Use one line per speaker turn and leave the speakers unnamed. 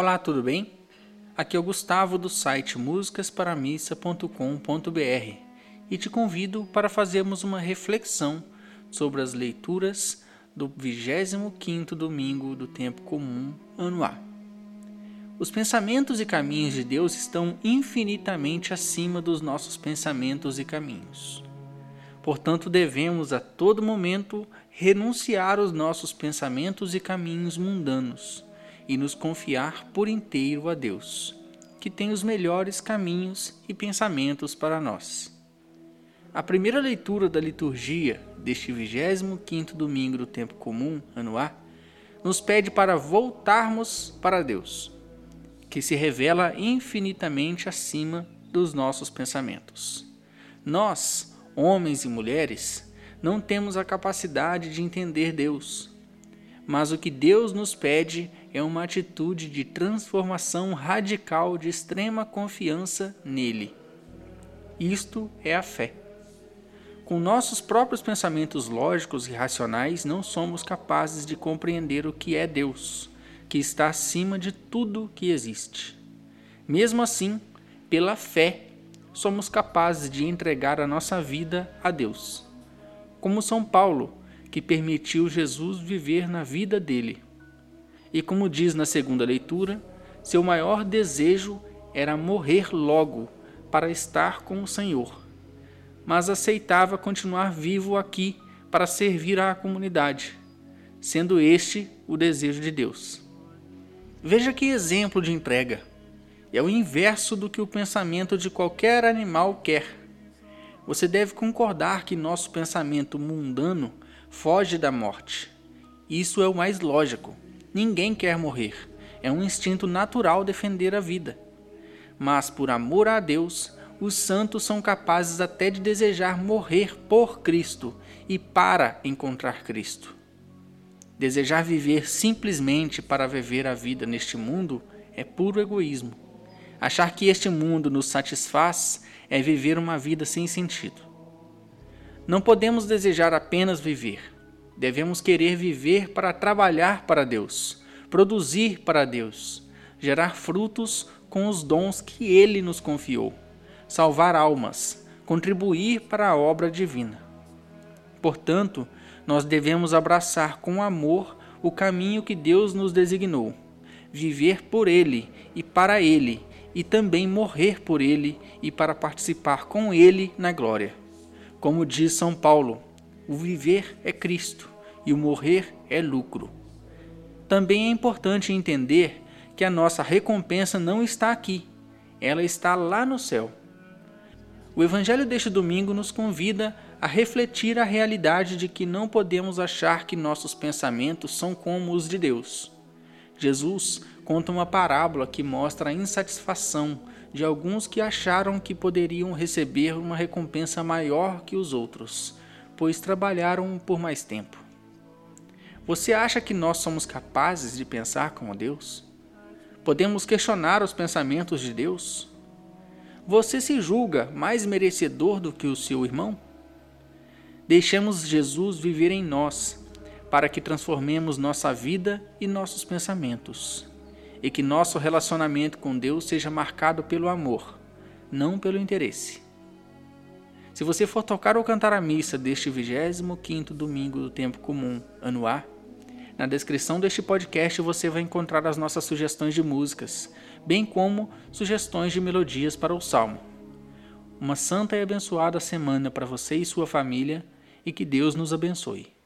Olá, tudo bem? Aqui é o Gustavo do site musicasparamissa.com.br e te convido para fazermos uma reflexão sobre as leituras do 25º domingo do tempo comum ano A. Os pensamentos e caminhos de Deus estão infinitamente acima dos nossos pensamentos e caminhos. Portanto, devemos a todo momento renunciar aos nossos pensamentos e caminhos mundanos e nos confiar por inteiro a Deus, que tem os melhores caminhos e pensamentos para nós. A primeira leitura da liturgia deste 25º domingo do tempo comum, ano A, nos pede para voltarmos para Deus, que se revela infinitamente acima dos nossos pensamentos. Nós, homens e mulheres, não temos a capacidade de entender Deus, mas o que Deus nos pede é uma atitude de transformação radical de extrema confiança nele. Isto é a fé. Com nossos próprios pensamentos lógicos e racionais, não somos capazes de compreender o que é Deus, que está acima de tudo que existe. Mesmo assim, pela fé, somos capazes de entregar a nossa vida a Deus. Como São Paulo, que permitiu Jesus viver na vida dele. E como diz na segunda leitura, seu maior desejo era morrer logo para estar com o Senhor, mas aceitava continuar vivo aqui para servir à comunidade, sendo este o desejo de Deus. Veja que exemplo de entrega! É o inverso do que o pensamento de qualquer animal quer. Você deve concordar que nosso pensamento mundano foge da morte. Isso é o mais lógico. Ninguém quer morrer. É um instinto natural defender a vida. Mas, por amor a Deus, os santos são capazes até de desejar morrer por Cristo e para encontrar Cristo. Desejar viver simplesmente para viver a vida neste mundo é puro egoísmo. Achar que este mundo nos satisfaz é viver uma vida sem sentido. Não podemos desejar apenas viver. Devemos querer viver para trabalhar para Deus, produzir para Deus, gerar frutos com os dons que Ele nos confiou, salvar almas, contribuir para a obra divina. Portanto, nós devemos abraçar com amor o caminho que Deus nos designou, viver por Ele e para Ele, e também morrer por Ele e para participar com Ele na glória. Como diz São Paulo, o viver é Cristo e o morrer é lucro. Também é importante entender que a nossa recompensa não está aqui, ela está lá no céu. O Evangelho deste domingo nos convida a refletir a realidade de que não podemos achar que nossos pensamentos são como os de Deus. Jesus conta uma parábola que mostra a insatisfação de alguns que acharam que poderiam receber uma recompensa maior que os outros, pois trabalharam por mais tempo. Você acha que nós somos capazes de pensar como Deus? Podemos questionar os pensamentos de Deus? Você se julga mais merecedor do que o seu irmão? Deixemos Jesus viver em nós, para que transformemos nossa vida e nossos pensamentos e que nosso relacionamento com Deus seja marcado pelo amor, não pelo interesse. Se você for tocar ou cantar a missa deste 25º domingo do tempo comum, ano A, na descrição deste podcast você vai encontrar as nossas sugestões de músicas, bem como sugestões de melodias para o salmo. Uma santa e abençoada semana para você e sua família e que Deus nos abençoe.